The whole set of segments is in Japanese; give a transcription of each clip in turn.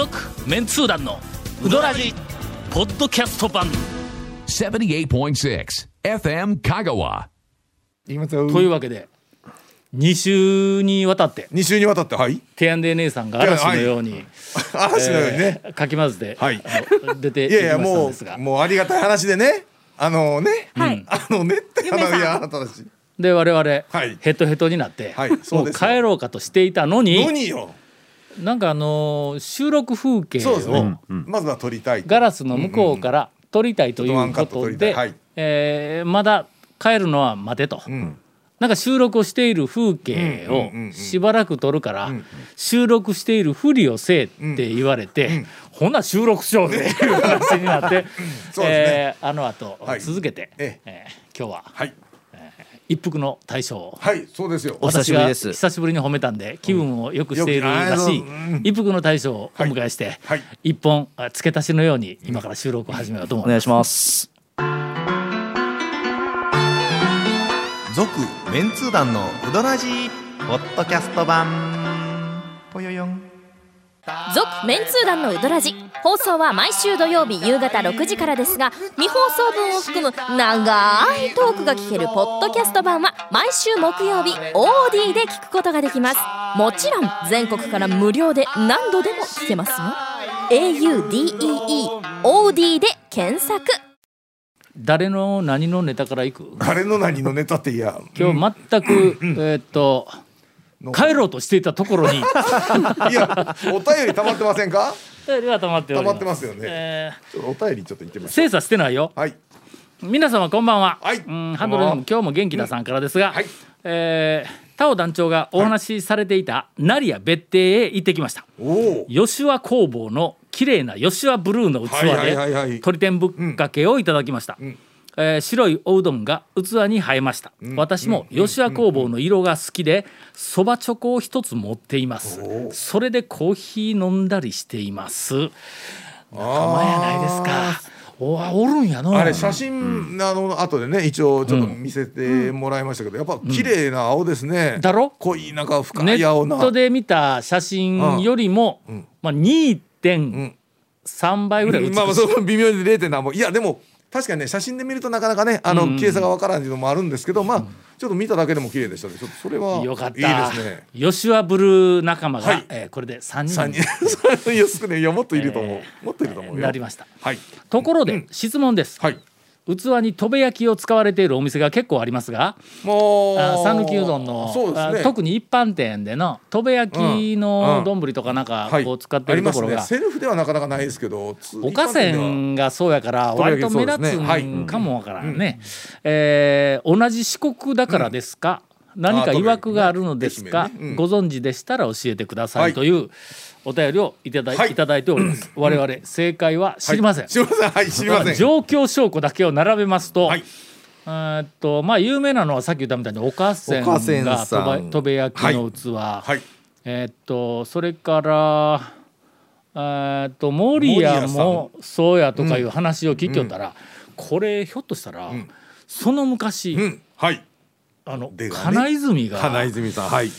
続メンツー団のウドラジポッドキャスト版。78.6 FM Kagawa. いきますよ。というわけで2週にわたって2週にわたってはい。テアンデー姉さんが嵐のように、嵐のようにね、えーかき混ぜて、はい。あの出ていいやいやもうもうありがたい話でね。あのね、はい。あのね。って話いやあなたたちで我々、はい。ヘトヘトになって、はい。もそう帰ろうかとしていたのに何よなんかあのー収録風景をそうですね、まずは撮りたいガラスの向こうから撮りたいということで、はい。えーまだ帰るのは待てと、ん。なんか収録をしている風景をうんうんうんうん。しばらく撮るから、収録しているふりをせえって言われて、ほん。なら収録しようぜっていう話になって、ね。えーあの後、はい。続けて、え。えー今日は。はい一服の大将。をはいそうですよ。お久しぶりです。私が久しぶりに褒めたんで気分を良くしているらしいうん。一服の大将をお迎えしてはい。一本あ付け足しのように今から収録を始めようと思います。お願いします。続メンツー団のウドラジーポッドキャスト版。ぽよよん続メンツー団のウドラジ。放送は毎週土曜日夕方6時からですが未放送分を含む長いトークが聞けるポッドキャスト版は毎週木曜日 OD で聞くことができます。もちろん全国から無料で何度でも聞けますよ。audeeOD で検索。誰の何のネタからいく？誰の何のネタっていや。今日全くえーっと帰ろうとしていたところに。いやお便り溜まってませんか？では溜まっており溜まってますよね。えちょっとお便りちょっと言ってみーま精査してないよ。はい。皆様こんばんは、はい。うんハンドル今日も元気ださんからですが、はい。えータオ団長がお話しされていた成谷別邸へ行ってきました。おお吉和工房の綺麗な吉和ブルーの器はいはいはいはい。ぶっかけをいただきました、んえー白いおうどんが器に映えました、私も吉和工房の色が好きでそばチョコを一つ持っています。それでコーヒー飲んだりしています。仲間やないですか。おわおるんやのあれ写真、あの後でね一応ちょっと見せてもらいましたけど、やっぱ綺麗な青ですね、だろ？濃いなんか深ネい青な。ットで見た写真よりも、まあ、2.3倍ぐらい美しい、まあまあその微妙に0点何も。いやでも確かにね写真で見るとなかなかねあの綺麗さがわからんっていうのもあるんですけど、まあちょっと見ただけでも綺麗でしたね。ちょっとそれはよかった。いいですね。吉和ブルー仲間が、はい。えーこれで3人。三人。いや少ないいやもっといると思う、えもっといると思うよ。なりました。はい。ところで、質問です、はい器にとべ焼きを使われているお店が結構ありますが讃岐うどんのね。あ特に一般店でのとべ焼きのうん丼とかなんかはい。こう使ってるところが、ありますね。セルフではなかなかないですけどつおかせんがそうやから割と目立つんかもわからんね、えー同じ四国だからですか、何か曰くがあるのですか、ね。うん。ご存知でしたら教えてくださはいいというお便りをいただい,、はい。い、ただいております。我々正解は知りません、知りません。はい。知りません。状況証拠だけを並べますと、はい。えーっとまあ有名なのはさっき言ったみたいにおかせんがとべ焼きの器、はい。えーっとそれからえーっと守屋もそうやとかいう話を聞きよったら、これひょっとしたら、その昔、うん。はい。あの金泉が金泉さん。はい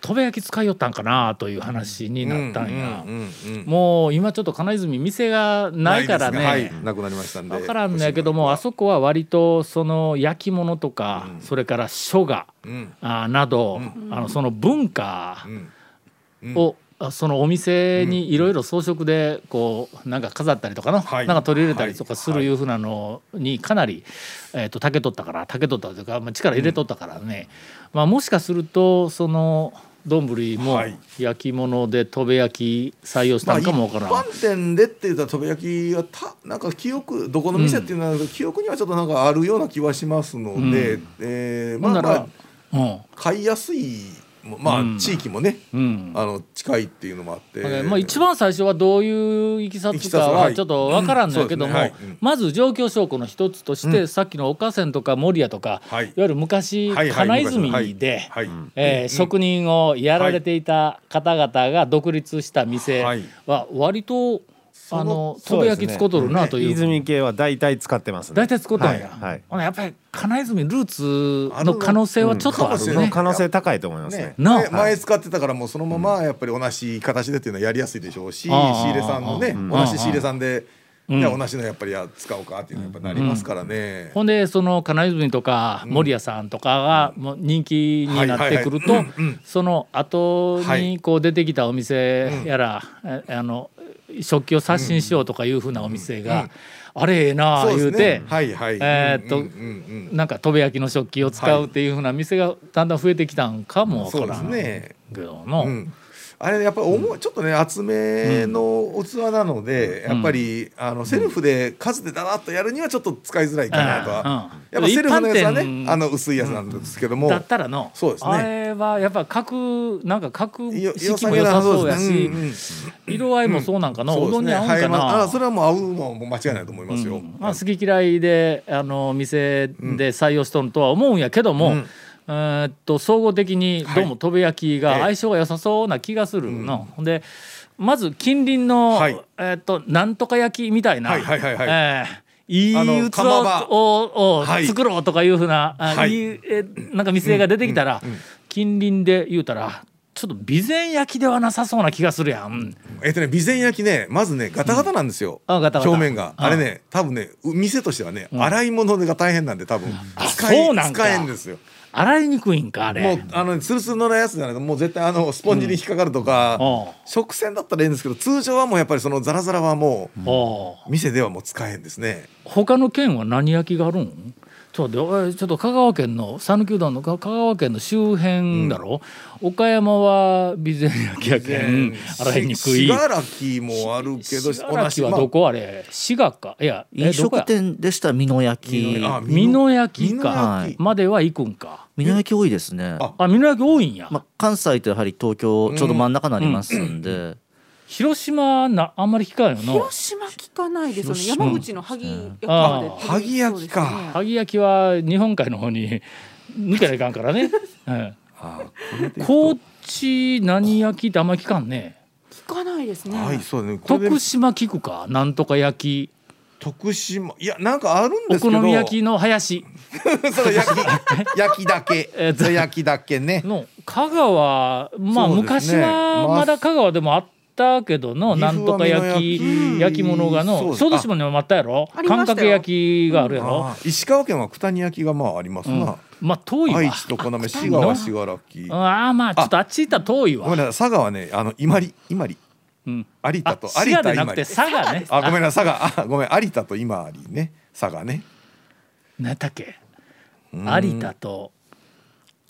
とべ焼き使いよったんかなという話になったんや、うんうんうんもう今ちょっと金泉店がないからね。なはい。なくなりましたんで。分からんのやけどもあそこは割とその焼き物とか、それから書画、ん。あなど、あのその文化ん。を、あそのお店にいろいろ装飾でこうなんか飾ったりとかの、はい。なんか取り入れたりとかするい。うふうなのにかなり、えー、と竹取ったから竹取ったというか、まあ、力入れとったからね、まあ、もしかするとその丼もはい。焼き物でとべ焼き採用したのかもわからん。まあ、一般店でって言ったらとべ焼きはたなんか記憶どこの店っていうのは、記憶にはちょっとなんかあるような気はしますので、うん。えーまあまあ、うん。買いやすいまあ、うん。地域もねうん。あの近いっていうのもあって、ねまあ、一番最初はどういういきさつかはははい。ちょっと分からんのやけども、うんそうですね。はい。うん。まず状況証拠の一つとして、さっきの岡線とか守屋とか、はい。い、わゆる昔、はいはい。金泉で、はい。はい。えー職人をやられていた方々が独立した店はい。は割とあのとべ焼き使うとるなという。泉系は大体使ってますね。大体使うとんや、はいはい。ほなやっぱり金泉ルーツの可能性はちょっとあるね。可能性高いと思いますね。前使ってたからもうそのままやっぱり同じ形でっていうのはやりやすいでしょうし仕入れさんのねうん。同じ仕入れさんでうん。じゃあ同じのやっぱりや使おうかっていうのはやっぱなりますからね。ほんでその金泉とか守屋さんとかがもう人気になってくるとその後はい。にこう出てきたお店やら、えあの食器を刷新しようとかいうふうなお店が、あれええなあ言うてね。はいはい。えーっとうんうんうんなんかとべ焼きの食器を使うっていうふうな店がだんだん増えてきたんかもわそうでからん。けどの、うんあれやっぱり重いちょっとね厚めの器なので、やっぱりあのセルフで数でダラッとやるにはちょっと使いづらいかなとは、うん。うんやっぱセルフのやつはね店あの薄いやつなんですけども、だったらの。そうですね。あれはやっぱ角なんか角よ色も良さそうやし、んん。色合いもそうなんかな、そううどんに合うんかな。あそれはもう合うのはもう間違いないと思いますよ。うん。まあ、好き嫌いであの店で採用しとるとは思うんやけども、うんえーっと総合的にどうもとべ焼きがええ。相性が良さそうな気がするの。ほんでまず近隣の、はい。えーっとなんとか焼きみたいな、はいはいはいはい。えーいあのい器を作ろうとかいうふうな、あはい。いいえなんか店が出てきたら、うんうん近隣で言うたらちょっと備前焼きではなさそうな気がするやん。えっとね備前焼きねまずねガタガタなんですよ、あガタガタ。表面が。ああれね多分ねう店としてはね、ん。洗い物が大変なんで多分。あ使そうなんか。え使えんですよ洗いにくいんかあれ。もうあのツルツルのやつじゃないともう絶対あのスポンジに引っかかるとか、おう食洗だったらいいんですけど通常はもうやっぱりそのザラザラはもうおう店ではもう使えんですね。他の県は何焼きがあるん？ちょっと待ってちょっと香川県の讃岐うどんの香川県の周辺だろ、岡山は備前焼きやけん。洗いにくい。し信楽もあるけど信楽はどこあれ？滋賀か？いやえ飲食店でしたら美濃焼き。あ美濃焼きか。焼き。までは行くんか。美濃焼き多いですね。ああ美濃焼き多いんや、まあ、関西とやはり東京ちょうど真ん中になりますんで、広島なあんまり聞かんよな。広島聞かないですよね。山口の萩焼きあまでー萩焼きか萩焼きは日本海の方に抜けないかんからね、えあえ高知何焼きってあんまり聞かんね。聞かないですね。はいそうね。徳島聞くか？なんとか焼き。徳島。いやなんかあるんでおすけど。好み焼きの林。焼き 焼きだけ。えっと。焼きだけね。の香川。まあ昔はまだ香川でもあったけどのなんとか焼き焼き。物がのそうです小豆島にもあったやろ？感覚焼きがあるやろ？あー石川県は九谷焼きがまあありますうん。な、まあ遠いわ。愛知とこなめ滋賀は信楽ああまあちょっとあっち行ったら遠いわ。ごめんなさい。佐賀はねあの伊万里伊万里。うん。有田とあ滋賀でなくて有田伊万里。佐賀ね。あごめんなさい佐賀。あごめん有田と伊万里ね。佐賀ね。何だっけ？うん。有田と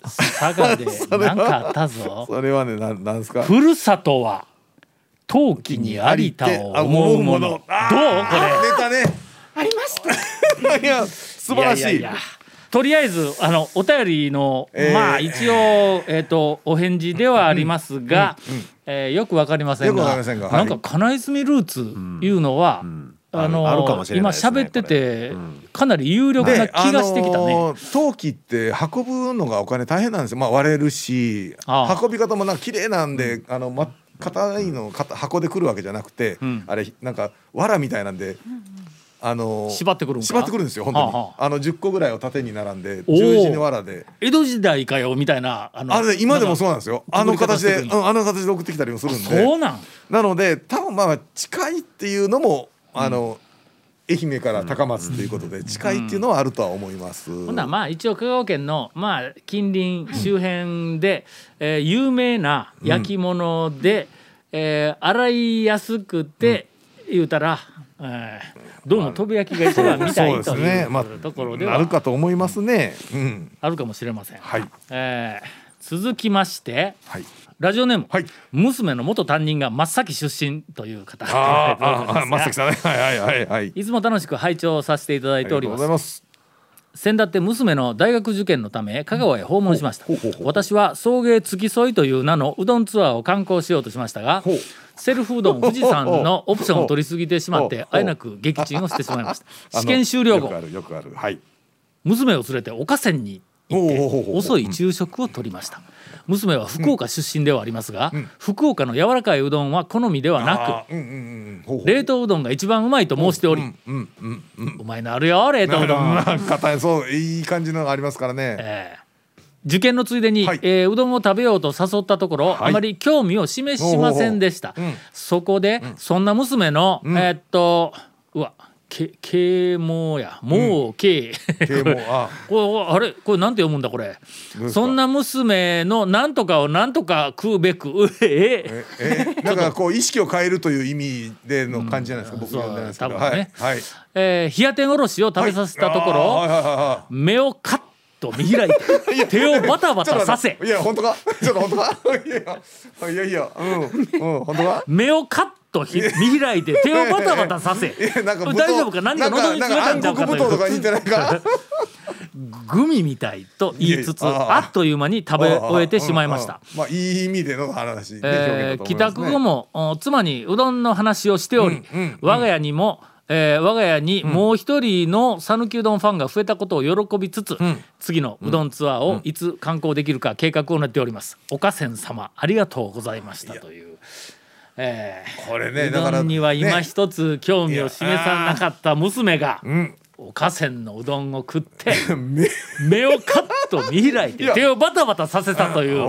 佐賀で何かあったぞ。それはねなんなんですか？ふるさとは陶器に有田を思うもの。どう？これ。ネタね。ありました。いや素晴らしい。ややや。とりあえずあのお便りの、えー。まあ一応、えー、とお返事ではありますが、えーよくわかりませんよくわかがりませんがはい。なんか金泉ルーツいうのは、あのあるかもしれないですね今喋ってて、かなり有力な気がしてきたね。あのー陶器って運ぶのがお金大変なんですよ、まあ、割れるしああ。運び方もなんか綺麗なんで、あのま硬いの型箱で来るわけじゃなくて、うん。あれなんか藁みたいなんで、あのー縛ってくる縛ってくるんですよ本当に、はあはあ。あの10個ぐらいを縦に並んで十字に藁で。江戸時代かよみたいなあのあれね今でもそうななんですよ。かあの形で、うんあの形で送ってきたりもするんで。そうなん？なので多分まあ近いっていうのもあの、愛媛から高松ということで近いっていうのはあるとは思います。ほんならまあ一応香川県のまあ近隣周辺で、えー有名な焼き物で、えー洗いやすくて、言うたら、えーどうも飛び焼きが一番みたいとですね、まいうところあ、ではなるかと思いますね。うん、あるかもしれません。はい、えー続きましてはい、ラジオネーム、はい。娘の元担任が真っ先出身という方あーあー、が松崎さんね、はいはいはいはい。いつも楽しく拝聴させていただいております。先だって娘の大学受験のため香川へ訪問しました私は送迎付き添いという名のうどんツアーを観光しようとしましたがセルフうどん富士山のオプションを取りすぎてしまってあえなく撃沈をしてしまいました 試験終了後よくあるよくある。はい。娘を連れて岡線に行って遅い昼食をとりました娘は福岡出身ではありますが、福岡の柔らかいうどんは好みではなあーうんうんうん冷凍うどんが一番うまいと申しており、うんうんうんうんうまいのあるよ冷凍うどん、なんかそういい感じのがありますからね。えー受験のついでに、はい。えーうどんを食べようと誘ったところ、はい。あまり興味を示しませんでした、うん。そこで、そんな娘の、ん。えーっとうわけ啓蒙や。もう啓、啓蒙 あこれあれ？これなんて読むんだこれ？そんな娘のなんとかをなんとか食うべく。うえええ。えなんかこう意識を変えるという意味での感じじゃないですか、う読んでないですけど。多分ね。はい。はい。えー冷や天おろしを食べさせたところ、はい。目をカッと見開いて 手をバタバタさせ。いや本当か？ちょっと本当か？いやいやいやうん。うん本当か？目をカッとひ 見開いて手をバタバタさせ。大丈夫か？何か喉に詰めたんちゃうかという。グミみたいと言いつつあっという間に食べ終えてしまいました。うんうんまあいい意味での話、ねえー帰宅後もお妻にうどんの話をしており、うんうん我が家にも、えー我が家にもう一人の讃岐うどんファンが増えたことを喜びつつ、次のうどんツアーをいつ観光できるか計画を練っております。おかせん様ありがとうございましたという。えーこれねうだからどんには今ね。一つ興味を示さなかった娘が、うん。おかせんのうどんを食ってめ 目をカッと見開いて手をバタバタさせたという。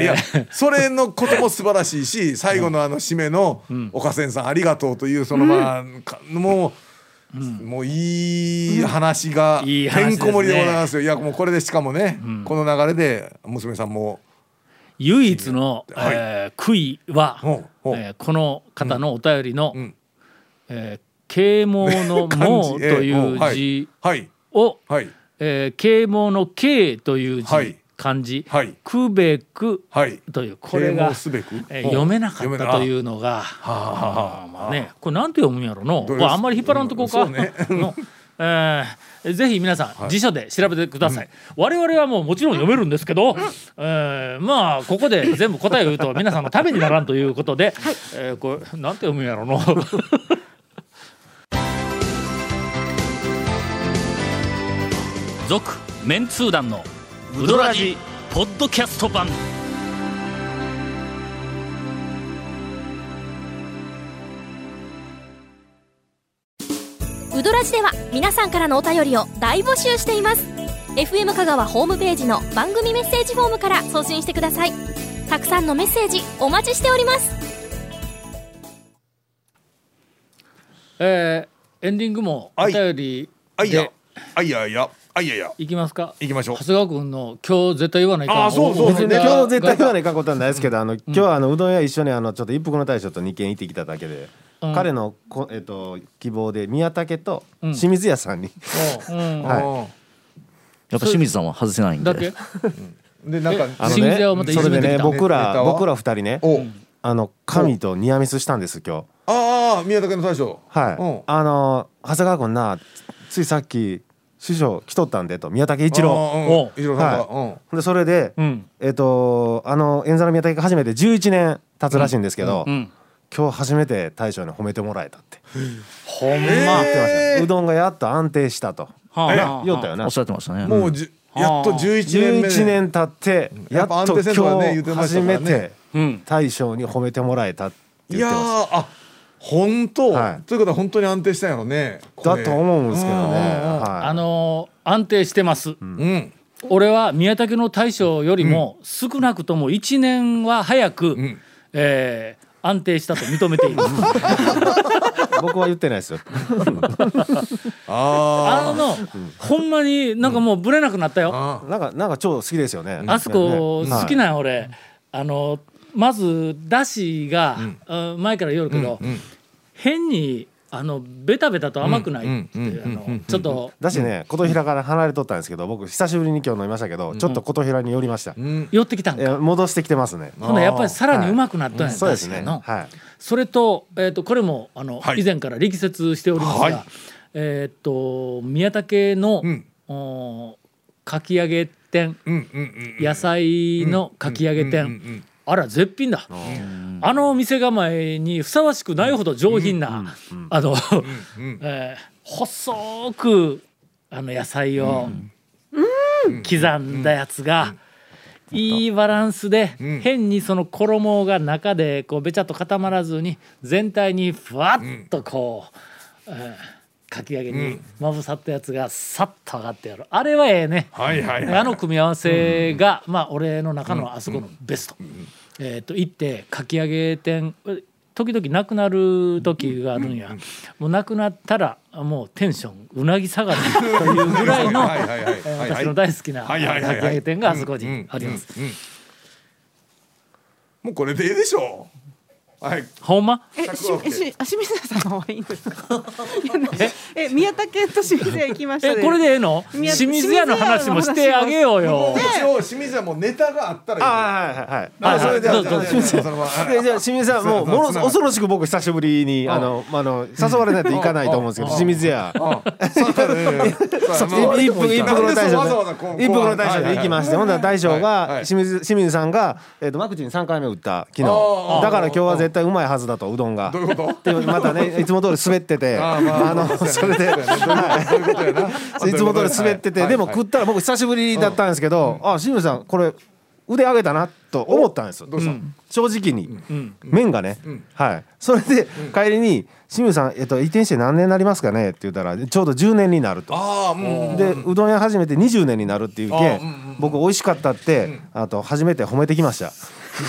いやそれのことも素晴らしいし最後のあの締めの「岡千さんありがとう」というそのまあかもうもういい話がいい話ですね。てんこ盛りでございますよ。いやもうこれでしかもねこの流れで娘さんも唯一の、はい。えー悔いは、えーこの方のお便りのん「えー啓蒙の「漢字も」といええう字 はい。をはい「え蒙の「啓」という字、はい。漢字。はい「くべくはい」というこれが啓蒙、すべく？え読めなかったというのがあーまあねこれなんて読むんやろ？のこれあんまり引っ張らんとこうか。ね。のえーぜひ皆さん、辞書で調べてください、我々はもうもちろん読めるんですけど、えーまあここで全部答えを言うと 皆さんのためにならんということで、えーこれなんて読むんやろの。続メンツー団のウドラジポッドキャスト版ウドラジでは皆さんからのお便りを大募集しています。FM 香川ホームページの番組メッセージフォームから送信してください。たくさんのメッセージお待ちしております。えーエンディングもおはい便りあいや。であいやいや。あいやいや。いきますか？行きましょう。長谷川君の今日絶対言わないかん。あそうそう。別にね今日絶対言わないかんことはないですけどあの今日はあのうどん屋一緒にあのちょっと一服の大将と二軒行ってきただけで、うん彼のこ、えっと、希望で宮武とうん。清水屋さんに、うん。はい。あやっぱ清水さんは外せないんで。だけーでなんかあの 清水屋をまたいそれでじめてきた。ね僕ら僕ら二人ねお。あの神とニアミスしたんです今日。ああ宮武の大将。はい、う。んあの長谷川君なついさっき師匠来とったんでと宮武一郎。一郎さんが。はでそれで、うん。えっ、とあの演座の宮武が初めて11年経つらしいんですけど、うん今日初めて大将に褒めてもらえたって。ほんま、言ってました、うどんがやっと安定したと。はあ。えはあ言ったよな。おっしゃってましたね。もうじやっと11年目。で11年経ってやっと今日初めてうん。大将に褒めてもらえたっていや言ってます。ーあ本当、はい。ということは本当に安定したんやろね。だと思うんですけどね、はい。あのー安定してます、うん。俺は宮武の大将よりも少なくとも1年は早く、ん。えー安定したと認めています 僕は言ってないですよ。ああの、ほんまになんかもうぶれなくなったよ、あなんかなんか超好きですよね。あそこね。好きなんよ俺。あのまずだしが、あ前から言うけど、うん。変にあのベタベタと甘くないって、ちょっと。だしね琴平から離れとったんですけど僕久しぶりに今日飲みましたけど、ちょっと琴平に寄りました、うん。寄ってきたんか、え戻してきてますね。ほんならやっぱりさらにうまくなったんや、そうですね。はい。それと,、えー、とこれもあの、はい。以前から力説しておりますが、はい。えっ、と宮武の、うん。おかき揚げ店。うんうんうん野菜のかき揚げ店、うんうんうんあら絶品だ、あの店構えにふさわしくないほど上品な、あの、うん えー細くあの野菜を、刻んだやつが、いいバランスで、ん。変にその衣が中でこうべちゃっと固まらずに全体にふわっとこう、うんかき揚げにまぶさったやつがさっと上がってやる。あれはええね。はいはいはい。あの組み合わせが、まあ俺の中のあそこのベスト。えっ、と行ってかき揚げ店時々なくなる時があるんや。もうなくなったらもうテンションうなぎ下がりというぐらいの私の大好きなかき揚げ店があそこにあります。もうこれでいいでしょうはい。ほんま？え、し100億えし、あ、清水屋さんはいいんですか？え、宮田県と清水屋行きましたえこれでええの？宮清水屋の話もしてあげようよ。も。う。一応清水はもうネタがあったらいいあはいはいはい。あそれではじゃあじゃ清水さんもうものす恐ろしく僕久しぶりにあ。のあの誘われないといかないと思うんですけど清水屋。そう一服一服の大将一服の大将で行きましてほんなら大将がい清水清水さんがえっとワクチン3回目打った昨日だから今日は絶対うまいはずだとうどんが。どういうこと？でまたね いつも通り滑っててあのそれで。いつも通り滑っててでも食ったら僕久しぶりだったんですけどあ清水さんこれ腕上げたなと思ったんです正直に。うん。麺がね、はい。それで帰りに「清水さん、えっと、移転して何年になりますかね?」って言ったらちょうど10年になると。でうどん屋始めて20年になるっていうけ僕美味しかったってあと初めて褒めてきました、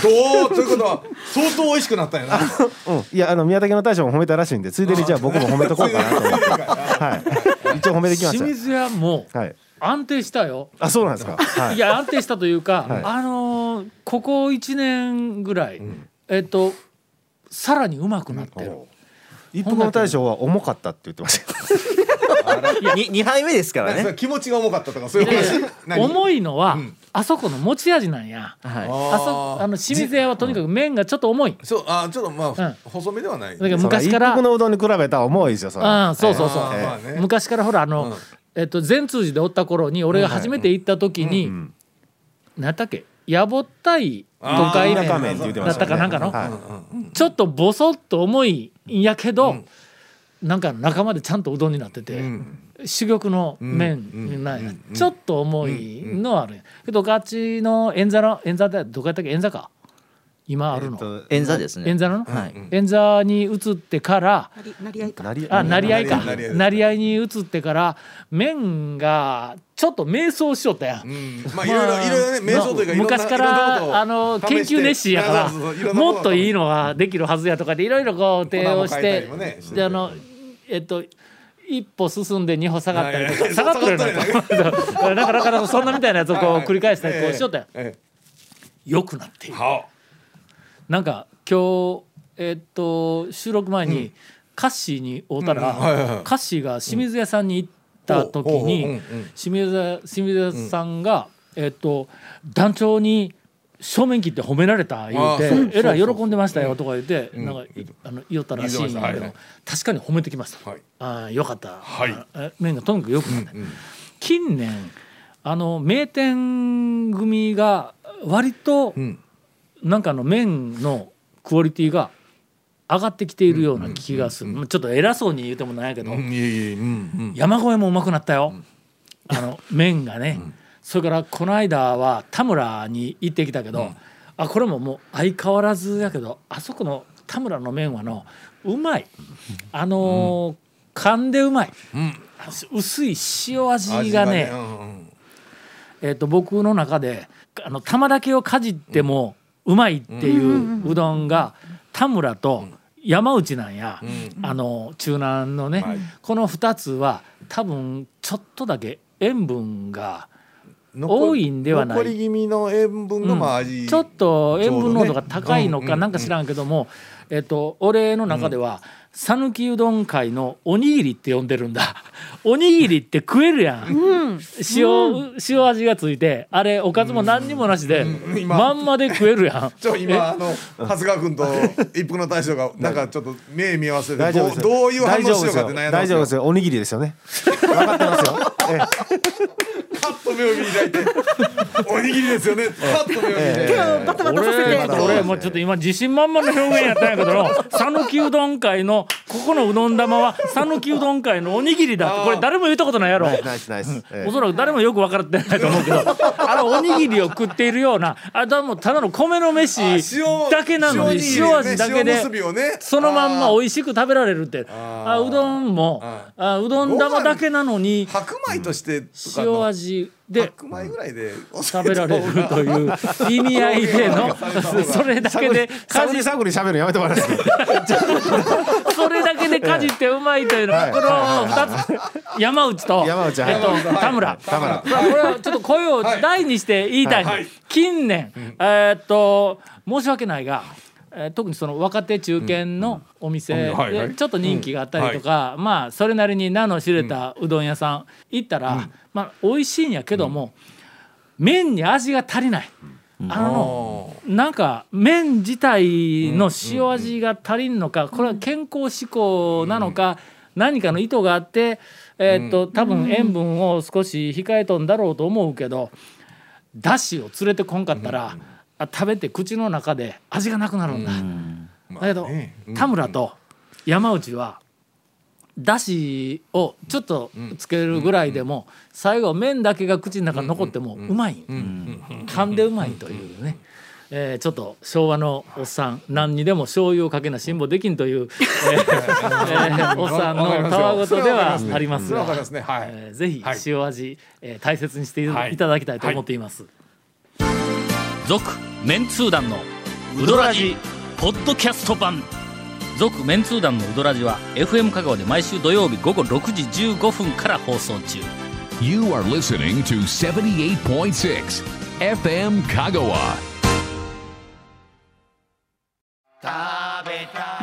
どう？ということは相当美味しくなったんやなうん、いやあの宮武の大将も褒めたらしいんでついでにじゃあ僕も褒めとこうかなと思って、はい、一応褒めてきまし清水屋もた、はい、安定したよ。あそうなんですか、はい。い、や安定したというか、はい。あのーここ1年ぐらい、えっとさらにうまくなってる。一服の大将は重かったって言ってました。に二杯目ですからね。気持ちが重かったとかそういう話？何？重いのは、んあそこの持ち味なんや。はあそあの清水屋はとにかく麺がちょっと重い。そうあちょっとまあ、うん。細めではない。だから昔から一服のうどんに比べたら重いですよそれああそうそうそう、あーまあね昔からほらあの、うん。えっと善通寺でおった頃に俺が初めて行った時に、ん何だっけ？やぼったい都会麺だったかなんかの、はいちょっとボソッと重いんやけど、なんか中までちゃんとうどんになってて、珠玉の麺なん。や、ちょっと重いのはある。ん。やけどガチの演座の演座ってどこやったっけ？演座か今あるの、えっとい。演座ですね。演座なの、はい。演座に移ってからなり、なり合いか。なりあ成り合いか。成り合いに移ってから麺がちょっと迷走しよったやん。うん。まあいろいろいろいろね瞑想というか昔からあの研究熱心やからもっといいのができるはずやとかでいろいろこう提案してであのえっと一歩進んで二歩下がったりとはいか 下がってるよ下がってるなか。なかなかそんなみたいなやつをこう繰り返したりこうしよったやよくなっている。なんか今日えっと収録前にカッシーに会うたら、カッシーが清水屋さんに行った時にうん。清水屋清水屋さんが、えっと団長に正面切って褒められた言うてえらい喜んでましたよとか言って、うん。なんかいあの言おったらしいんやけど、確かに褒めてきました。はい。ああよかった、はい。あえ麺がとにかく良くなった、うん近年あの名店組が割と、んなんかあの麺のクオリティが上がってきているような気がする、ちょっと偉そうに言うてもないけど、うんいえいえうんうん。山越えもうまくなったよ、あの麺がね、それからこの間は田村に行ってきたけど、あこれももう相変わらずやけどあそこの田村の麺はのうまい。あのー噛んでうまい、薄い塩味がねうんうん。えー、と僕の中であの玉だけをかじってもうまいっていううどんが田村と山内なんや、あの中南のね、はい。この2つは多分ちょっとだけ塩分が残多いんではない。残り気味の塩分のまあ味、ちょっと塩分濃度が高いのかなんか知らんけども、えっと俺の中では讃岐うどん界のおにぎりって呼んでるんだ。おにぎりって食えるやん、塩塩味がついてあれおかずも何にもなしで、ん。今。まんまで食えるやん。ちょ今あの長谷川君と一服の大将が なんかちょっと目見合わせて大丈夫ですどうどういう反応しよう大丈夫ですよかって悩んだん大丈夫ですよ。おにぎりですよね。分かってますよ、ええ。パッと目を見開いておにぎりですよね。パッと目を見開いて。手をバタバタさせて。俺俺もうちょっと今自信満々の表現やったんやけどの讃岐うどん界ののここのうどん玉は 讃岐うどん会のおにぎりだってこれ誰も言ったことないやろ。おそらく誰もよく分かってないと思うけど あのおにぎりを食っているようなあれはもうただの米の飯だけなのに塩味だけでそのまんま美味しく食べられるってあうどんもあうどん玉だけなのに白米として塩味で白米ぐらいで食べられるという 意味合いでのそれだけでかじ探り喋るのやめてもらえますか？それだけでかじってうまいというのはい。この二つ。山内と山内はい。えっと田村。田村。まあこれはちょっと声を大にして言いたい、はい。近年、えーっと申し訳ないが、えー特にその若手中堅のお店でちょっと人気があったりとか、まあそれなりに名の知れたうどん屋さん行ったら、まあ美味しいんやけども、麺に味が足りない。あのなんか麺自体の塩味が足りんのかこれは健康志向なのか何かの意図があってえーっと多分塩分を少し控えとんだろうと思うけどだしを連れてこんかったらあ食べて口の中で味がなくなるんだ。だけどね田村と山内はだしをちょっとつけるぐらいでも最後麺だけが口の中に残ってもうまい。噛んでうまいというね。えーちょっと昭和のおっさん何にでも醤油をかけな辛抱できんという、えーえーおっさんのたわごとではありますが。それはわかりますね。はい。えーぜひはい。塩味、えー大切にしていはいいただきたいと思っています。続、メンツー団のウドラジポッドキャスト版。続メンツー団のウドラジは FM 香川で毎週土曜日午後6時15分から放送中。You are listening to 78.6 FM Kagawa.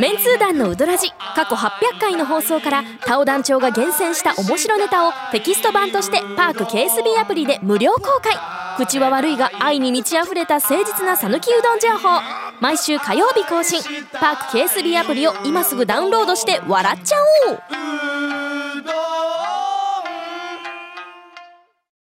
メンツー団のウドラジ過去800回の放送からタオ団長が厳選した面白ネタをテキスト版としてパーク KSB アプリで無料公開口は悪いが愛に満ち溢れた誠実な讃岐うどん情報。毎週火曜日更新。パーク KSB アプリを今すぐダウンロードして笑っちゃおう。